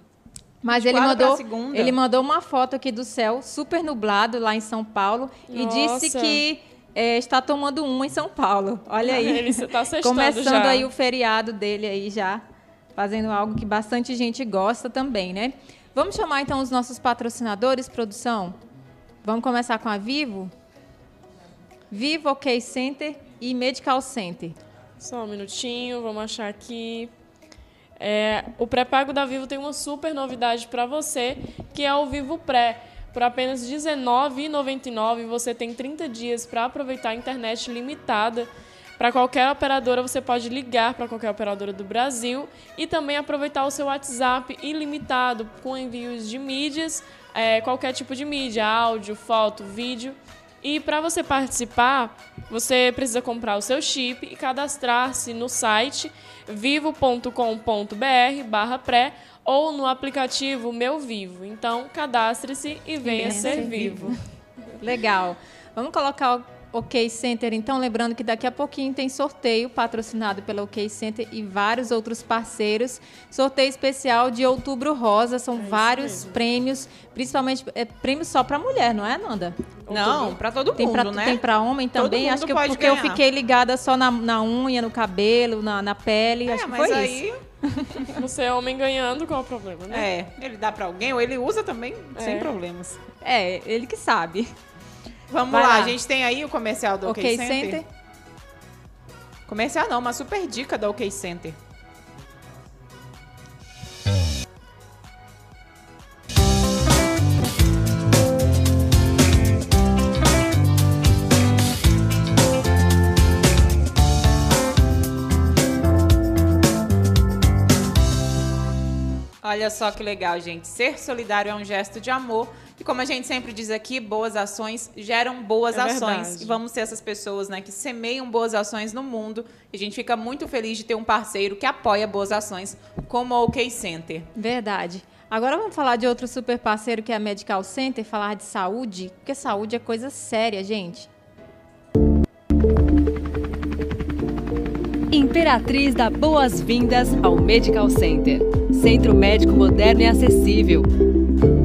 Mas ele mandou, ele mandou uma foto aqui do céu, super nublado lá em São Paulo, Nossa. e disse que é, está tomando uma em São Paulo. Olha aí. Ele está Começando já. aí o feriado dele aí já, fazendo algo que bastante gente gosta também, né? Vamos chamar então os nossos patrocinadores, produção? Vamos começar com a Vivo? Vivo OK Center e Medical Center. Só um minutinho, vamos achar aqui. É, o pré-pago da Vivo tem uma super novidade para você, que é o Vivo Pré. Por apenas R$ 19,99 você tem 30 dias para aproveitar a internet limitada. Para qualquer operadora, você pode ligar para qualquer operadora do Brasil e também aproveitar o seu WhatsApp ilimitado com envios de mídias, é, qualquer tipo de mídia, áudio, foto, vídeo. E para você participar, você precisa comprar o seu chip e cadastrar-se no site vivo.com.br barra pré ou no aplicativo Meu Vivo. Então, cadastre-se e venha, ser, ser vivo. vivo. Legal. Vamos colocar OK Center. Então, lembrando que daqui a pouquinho tem sorteio patrocinado pela OK Center e vários outros parceiros. Sorteio especial de Outubro Rosa, são é vários prêmios, principalmente é, prêmios só para mulher, não é, Nanda? Não, para todo tem mundo, pra, né? Tem para homem também. Acho que eu, porque ganhar. eu fiquei ligada só na, na unha, no cabelo, na, na pele. É, acho que mas foi aí... isso. Você é homem ganhando, qual é o problema, né? É, ele dá para alguém ou ele usa também, é. sem problemas. É, ele que sabe. Vamos lá. lá. a gente tem aí o comercial do OK, OK Center. Center. Comercial não, uma super dica da OK Center. Olha só que legal, gente. Ser solidário é um gesto de amor. E como a gente sempre diz aqui, boas ações geram boas é ações. Verdade. E vamos ser essas pessoas né, que semeiam boas ações no mundo. E a gente fica muito feliz de ter um parceiro que apoia boas ações, como o OK Center. Verdade. Agora vamos falar de outro super parceiro que é a Medical Center, falar de saúde, porque saúde é coisa séria, gente. Imperatriz dá boas-vindas ao Medical Center. Centro médico moderno e acessível.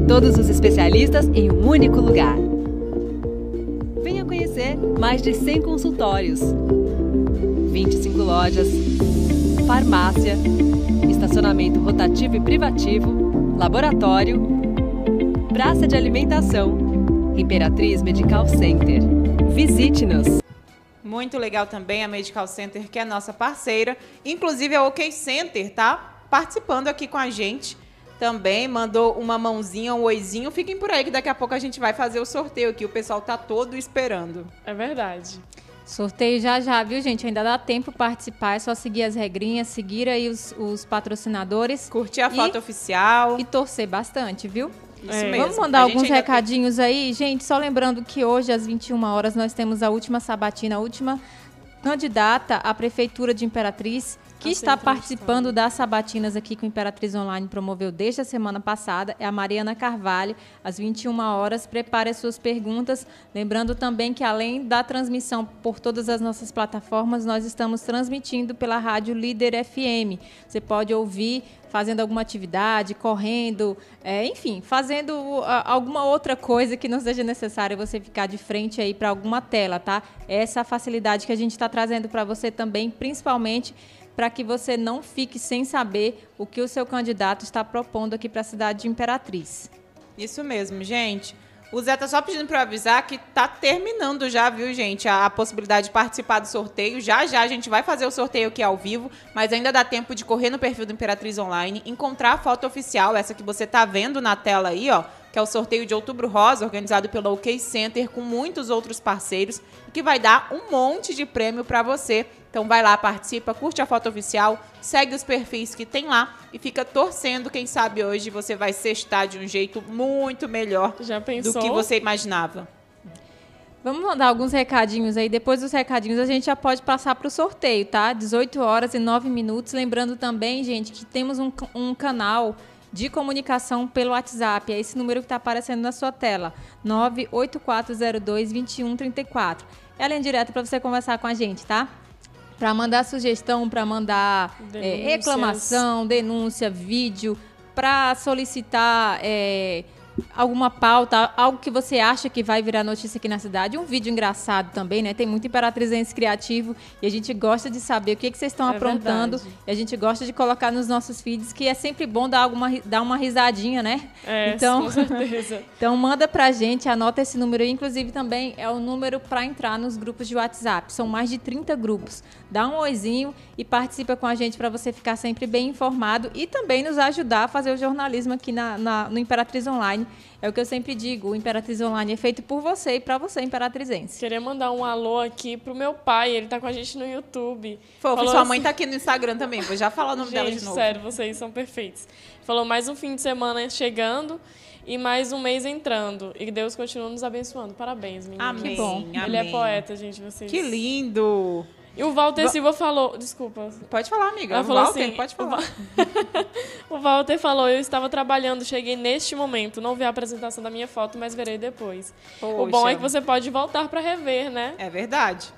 Todos os especialistas em um único lugar. Venha conhecer mais de 100 consultórios, 25 lojas, farmácia, estacionamento rotativo e privativo, laboratório, praça de alimentação. Imperatriz Medical Center. Visite-nos! Muito legal também a Medical Center, que é nossa parceira. Inclusive a OK Center, tá? Participando aqui com a gente também. Mandou uma mãozinha, um oizinho. Fiquem por aí que daqui a pouco a gente vai fazer o sorteio aqui. O pessoal tá todo esperando. É verdade. Sorteio já já, viu, gente? Ainda dá tempo participar, é só seguir as regrinhas, seguir aí os, os patrocinadores. Curtir a foto oficial. E torcer bastante, viu? Isso é. mesmo. Vamos mandar alguns recadinhos tem... aí. Gente, só lembrando que hoje, às 21 horas, nós temos a última sabatina, a última candidata à Prefeitura de Imperatriz, que está participando das sabatinas aqui que o Imperatriz Online promoveu desde a semana passada, é a Mariana Carvalho, às 21 horas. Prepare as suas perguntas. Lembrando também que, além da transmissão por todas as nossas plataformas, nós estamos transmitindo pela Rádio Líder FM. Você pode ouvir fazendo alguma atividade, correndo, é, enfim, fazendo uh, alguma outra coisa que não seja necessário você ficar de frente aí para alguma tela, tá? Essa é facilidade que a gente está trazendo para você também, principalmente para que você não fique sem saber o que o seu candidato está propondo aqui para a cidade de Imperatriz. Isso mesmo, gente. O Zé tá só pedindo para avisar que tá terminando já, viu, gente, a, a, possibilidade de participar do sorteio. Já já a gente vai fazer o sorteio aqui ao vivo, mas ainda dá tempo de correr no perfil do Imperatriz Online, encontrar a foto oficial, essa que você tá vendo na tela aí, ó, que é o sorteio de Outubro Rosa, organizado pelo OK Center, com muitos outros parceiros, que vai dar um monte de prêmio para você. Então vai lá, participa, curte a foto oficial, segue os perfis que tem lá e fica torcendo, quem sabe hoje você vai sextar de um jeito muito melhor do que você imaginava. Vamos mandar alguns recadinhos aí. Depois dos recadinhos, a gente já pode passar para o sorteio, tá? 18 horas e 9 minutos. Lembrando também, gente, que temos um, um canal de comunicação pelo WhatsApp. É esse número que está aparecendo na sua tela: 98402-2134. Ela é direto para você conversar com a gente, tá? Para mandar sugestão, para mandar é, reclamação, denúncia, vídeo, para solicitar. É, alguma pauta, algo que você acha que vai virar notícia aqui na cidade, um vídeo engraçado também, né? Tem muito Imperatrizense criativo e a gente gosta de saber o que, que vocês estão é aprontando verdade. e a gente gosta de colocar nos nossos feeds, que é sempre bom dar, alguma, dar uma risadinha, né? É, então, com certeza. então manda pra gente, anota esse número aí, inclusive também é o número para entrar nos grupos de WhatsApp. São mais de 30 grupos. Dá um oizinho e participa com a gente para você ficar sempre bem informado e também nos ajudar a fazer o jornalismo aqui na, na no Imperatriz Online é o que eu sempre digo, o Imperatriz Online é feito por você e para você, imperatrizense. Queria mandar um alô aqui pro meu pai, ele tá com a gente no YouTube. Fofo, sua assim... mãe tá aqui no Instagram também, vou já falar o nome gente, dela de novo. sério, vocês são perfeitos. Falou mais um fim de semana chegando e mais um mês entrando. E Deus continua nos abençoando. Parabéns, meninas. Amém. Que bom. Ele é Amém. é poeta, gente, vocês. Que lindo! E o Walter Silva falou. Desculpa. Pode falar, amiga. Ela falou Walter, assim, pode falar. O Walter falou: Eu estava trabalhando, cheguei neste momento. Não vi a apresentação da minha foto, mas verei depois. Poxa. O bom é que você pode voltar para rever, né? É verdade.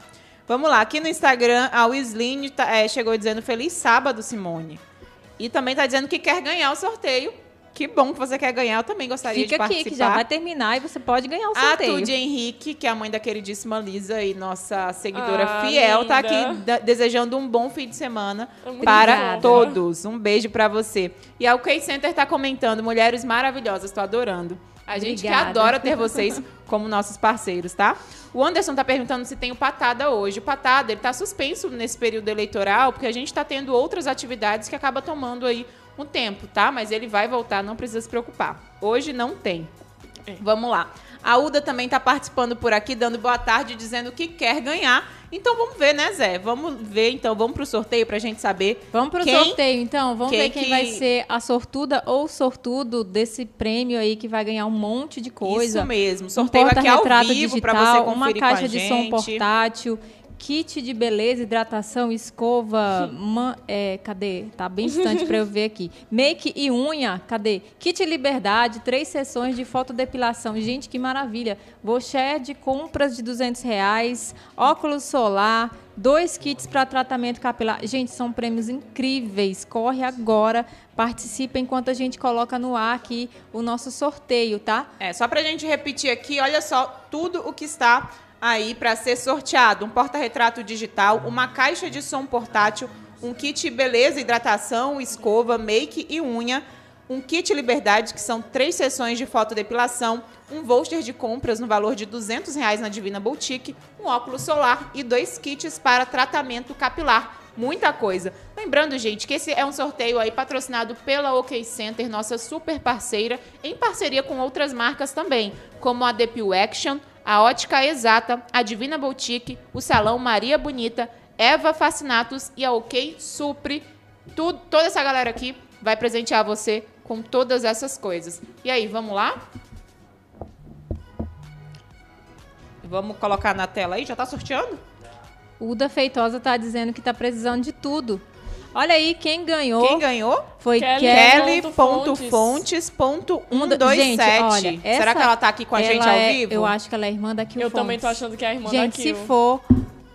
Vamos lá, aqui no Instagram, a Wisline tá, é, chegou dizendo Feliz sábado, Simone. E também está dizendo que quer ganhar o sorteio que bom que você quer ganhar. Eu também gostaria Fica de participar. Fica aqui, que já vai terminar e você pode ganhar o sorteio. A Tude Henrique, que é a mãe da queridíssima Lisa e nossa seguidora ah, fiel, linda. tá aqui desejando um bom fim de semana Muito para obrigada. todos. Um beijo para você. E a UK Center tá comentando, mulheres maravilhosas, tô adorando. A gente Obrigada. que adora ter vocês como nossos parceiros, tá? O Anderson tá perguntando se tem o Patada hoje. O Patada, ele tá suspenso nesse período eleitoral, porque a gente tá tendo outras atividades que acaba tomando aí um tempo, tá? Mas ele vai voltar, não precisa se preocupar. Hoje não tem. É. Vamos lá. A Uda também está participando por aqui, dando boa tarde, dizendo que quer ganhar. Então vamos ver, né, Zé? Vamos ver, então, vamos para o sorteio para a gente saber. Vamos para o sorteio, então. Vamos quem ver quem que... vai ser a sortuda ou sortudo desse prêmio aí que vai ganhar um monte de coisa. Isso mesmo. Sorteio um aqui ao vivo para você conferir uma caixa de som portátil kit de beleza, hidratação, escova, man, é, cadê? Tá bem distante para eu ver aqui. Make e unha, cadê? Kit Liberdade, três sessões de fotodepilação. Gente, que maravilha. Voucher de compras de 200 reais, óculos solar, dois kits para tratamento capilar. Gente, são prêmios incríveis. Corre agora, participa enquanto a gente coloca no ar aqui o nosso sorteio, tá? É, só para a gente repetir aqui, olha só tudo o que está aí para ser sorteado um porta-retrato digital, uma caixa de som portátil, um kit beleza, hidratação, escova, make e unha, um kit liberdade, que são três sessões de fotodepilação, um voucher de compras no valor de 200 reais na Divina Boutique, um óculos solar e dois kits para tratamento capilar. Muita coisa. Lembrando, gente, que esse é um sorteio aí patrocinado pela OK Center, nossa super parceira, em parceria com outras marcas também, como a Depil Action, a Ótica Exata, a Divina Boutique, o Salão Maria Bonita, Eva Fascinatos e a OK Supre. Tudo, toda essa galera aqui vai presentear você com todas essas coisas. E aí, vamos lá? Vamos colocar na tela aí, já está sorteando? Uda Feitosa está dizendo que está precisando de tudo. Olha aí quem ganhou. Quem ganhou? Foi Kelly.fontes.127. Será que ela tá aqui com a gente ao é, vivo? Eu acho que ela é irmã da Kill Eu também tô achando que é a irmã gente, da Kill. se for,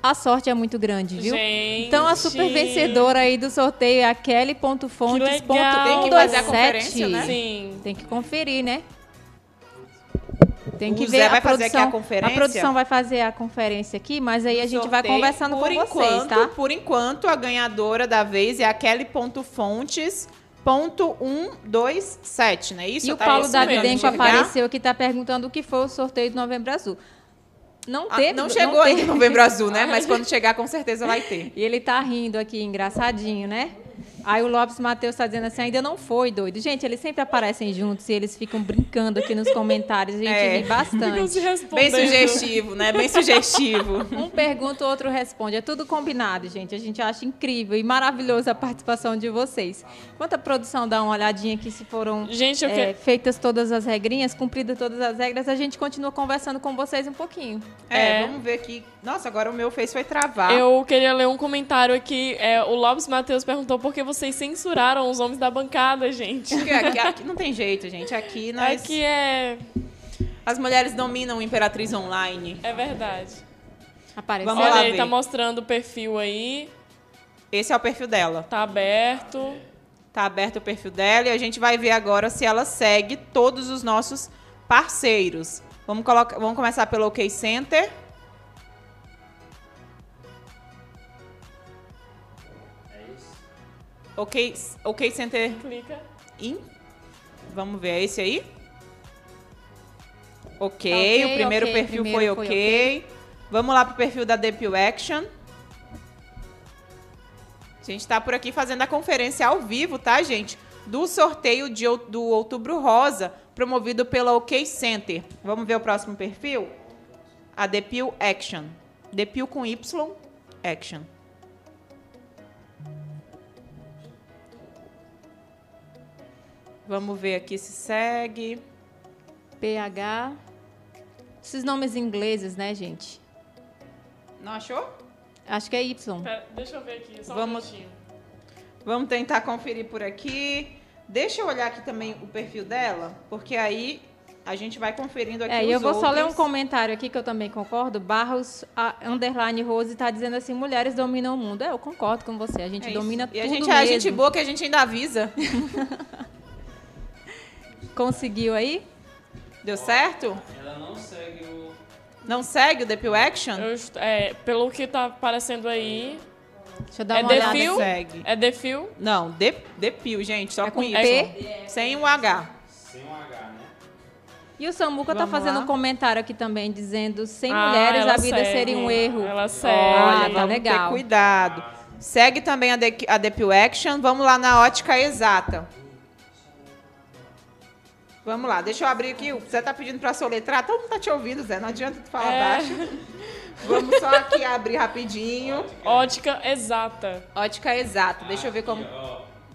a sorte é muito grande, viu? Gente. Então a super vencedora aí do sorteio é a Kelly.fontes.127. Tem que fazer a conferência, né? Sim. Tem que conferir, né? Tem que o ver Zé vai produção, fazer aqui a conferência. A produção vai fazer a conferência aqui, mas aí a gente vai conversando com enquanto, vocês, tá? Por enquanto, a ganhadora da vez é a Kelly.fontes. Ponto 127, não é isso? E o Paulo Davidenko apareceu aqui, está perguntando o que foi o sorteio do Novembro Azul. Não teve. Ah, não chegou não ainda o Novembro Azul, né? Mas quando chegar, com certeza vai ter. E ele tá rindo aqui, engraçadinho, né? Aí o Lopes Matheus está dizendo assim, ainda não foi, doido. Gente, eles sempre aparecem juntos e eles ficam brincando aqui nos comentários. A gente é. ri bastante. Bem sugestivo, né? Bem sugestivo. Um pergunta, o outro responde. É tudo combinado, gente. A gente acha incrível e maravilhoso a participação de vocês. Enquanto a produção dá uma olhadinha aqui se foram gente, é, que... feitas todas as regrinhas, cumpridas todas as regras, a gente continua conversando com vocês um pouquinho. É, é. vamos ver aqui. Nossa, agora o meu fez foi travar. Eu queria ler um comentário aqui. É, o Lopes Matheus perguntou por que você vocês censuraram os homens da bancada, gente. Aqui, aqui, não tem jeito, gente. Aqui nós. Aqui é. As mulheres dominam o Imperatriz Online. É verdade. Apareceu. Vamos Olha lá, ele tá mostrando o perfil aí. Esse é o perfil dela. Tá aberto. Tá aberto o perfil dela e a gente vai ver agora se ela segue todos os nossos parceiros. Vamos, colocar, vamos começar pelo OK Center. Ok, ok Center. Clica. In. Vamos ver, é esse aí? Ok, okay o primeiro okay. perfil primeiro foi, okay. ok. Vamos lá pro perfil da Depil Action. A gente está por aqui fazendo a conferência ao vivo, tá, gente? Do sorteio de, do Outubro Rosa, promovido pela OK Center. Vamos ver o próximo perfil? A Depil Action. Depil com Y, Action. Vamos ver aqui se segue. PH. Esses nomes ingleses, né, gente? Não achou? Acho que é Y. Pera, deixa eu ver aqui, só vamos, um Vamos tentar conferir por aqui. Deixa eu olhar aqui também o perfil dela, porque aí a gente vai conferindo aqui É, os e eu vou outros. só ler um comentário aqui que eu também concordo. Barros a, underline Rose está dizendo assim: mulheres dominam o mundo. É, eu concordo com você. A gente É domina e tudo a gente mesmo. é a gente boa que a gente ainda avisa. Conseguiu aí? Deu certo? Ela não segue o. Não segue o Depil Action? Eu é, pelo que tá aparecendo aí, Deixa eu dar É uma olhada. defil? Segue. é defil. Não, de, Depil, gente, só É com com isso. P? Sem o H. Sem um H, né? E o Samuca tá fazendo lá. um comentário aqui também, dizendo: sem Ah, mulheres a vida segue. seria um erro. Ela segue. Olha, tá vamos legal. ter cuidado. Segue também a, de, a Depil Action. Vamos lá na ótica exata. Vamos lá, deixa eu abrir aqui. Você tá pedindo pra soletrar? Todo mundo tá te ouvindo, Zé. Não adianta tu falar É. baixo. Vamos só aqui abrir rapidinho. Ótica exata. Ótica exata. Deixa eu ver como.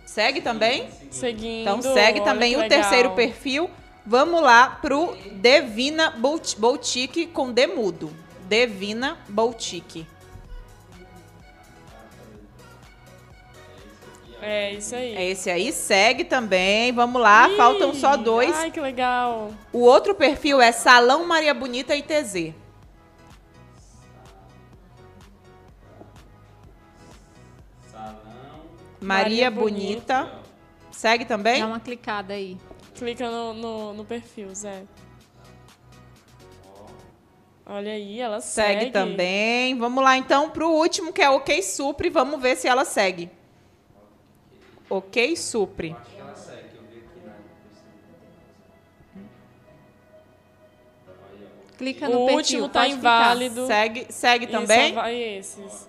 Segue também? Seguindo. Então segue também o legal. terceiro perfil. Vamos lá pro Devina Bout- Boutique com Demudo. Devina Boutique. É isso aí. É esse aí, segue também. Vamos lá, faltam só Ih, dois. Ai, que legal. O outro perfil é Salão Maria Bonita ITZ. Salão. Maria, Maria Bonita. Segue também? Dá uma clicada aí. Clica no, no, no perfil, Zé. Olha aí, ela segue. Segue também. Vamos lá então pro último, que é OK Supre. Vamos ver se ela segue. OK Supre. Acho que ela segue, que eu aqui na. Clica O no perfil. último tá inválido. Segue, segue E também? vai esses.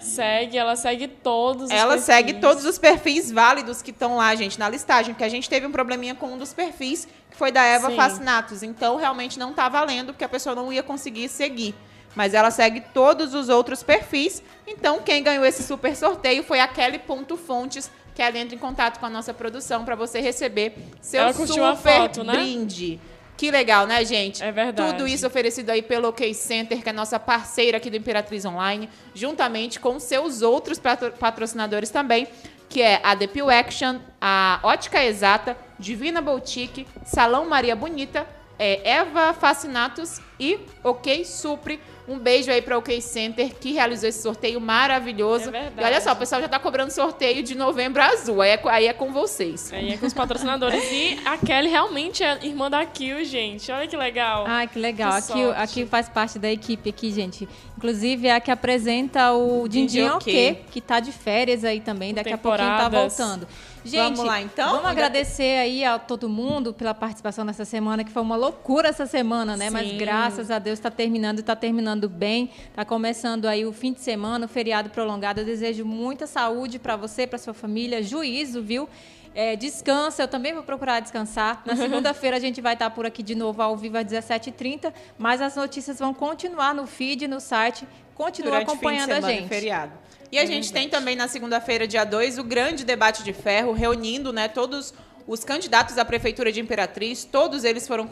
Segue, ela segue todos os Ela perfis. segue todos os perfis válidos que estão lá, gente, na listagem, porque a gente teve um probleminha com um dos perfis, que foi da Eva Sim. Fascinatos. Então, realmente não tá valendo, porque a pessoa não ia conseguir seguir. Mas ela segue todos os outros perfis. Então, quem ganhou esse super sorteio foi a Kelly.fontes, que ela entra em contato com a nossa produção para você receber seu Ela super foto, né? brinde. Que legal, né, gente? É verdade. Tudo isso oferecido aí pelo OK Center, que é nossa parceira aqui do Imperatriz Online, juntamente com seus outros patro- patrocinadores também, que é a Depil Action, a Ótica Exata, Divina Boutique, Salão Maria Bonita, é, Eva Fascinatos e OK Supre. Um beijo aí para o OK Center, que realizou esse sorteio maravilhoso. É verdade. E olha só, o pessoal já tá cobrando sorteio de novembro azul. Aí é, aí é com vocês. Aí é com os patrocinadores. e a Kelly realmente é irmã da Kill, gente. Olha que legal. Ai, que legal. Que sorte. aqui faz parte da equipe aqui, gente. Inclusive, é a que apresenta o Dindin Dindin Ok, que tá de férias aí também. Daqui a pouquinho tá voltando. Gente, Vamos lá, então? Vamos agradecer aí a todo mundo pela participação nessa semana, que foi uma loucura essa semana, né? Mas Sim. graças a Deus está terminando e tá terminando bem. Tá começando aí o fim de semana, o feriado prolongado. Eu desejo muita saúde para você, para sua família, juízo, viu? É, descansa, eu também vou procurar descansar. Na segunda-feira a gente vai estar por aqui de novo ao vivo às 17h30, mas as notícias vão continuar no feed, no site. Continua durante acompanhando a semana e gente. feriado. E a gente tem também na segunda-feira, dia 2, o grande debate de ferro, reunindo né, todos os candidatos à Prefeitura de Imperatriz. Todos eles foram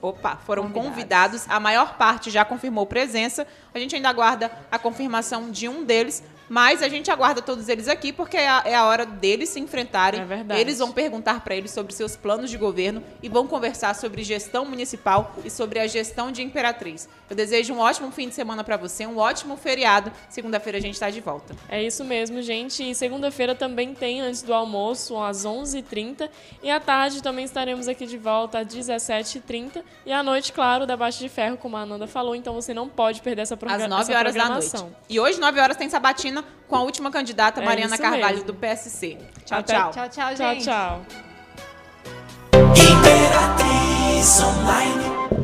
Opa, foram convidados. A maior parte já confirmou presença. A gente ainda aguarda a confirmação de um deles, mas a gente aguarda todos eles aqui porque é a, é a hora deles se enfrentarem. É verdade. Eles vão perguntar para eles sobre seus planos de governo e vão conversar sobre gestão municipal e sobre a gestão de Imperatriz. Eu desejo um ótimo fim de semana para você, um ótimo feriado. Segunda-feira a gente está de volta. É isso mesmo, gente. E segunda-feira também tem antes do almoço, às 11h30. E à tarde também estaremos aqui de volta às 17h30. E à noite, claro, o debate de ferro, como a Ananda falou. Então você não pode perder essa, progra Às 9 essa horas da noite. E hoje, 9 horas, tem sabatina com a última candidata, É Mariana Carvalho, mesmo. do PSC. Tchau, Até- tchau. Tchau, tchau, Tchau, gente. tchau. Imperatriz Online.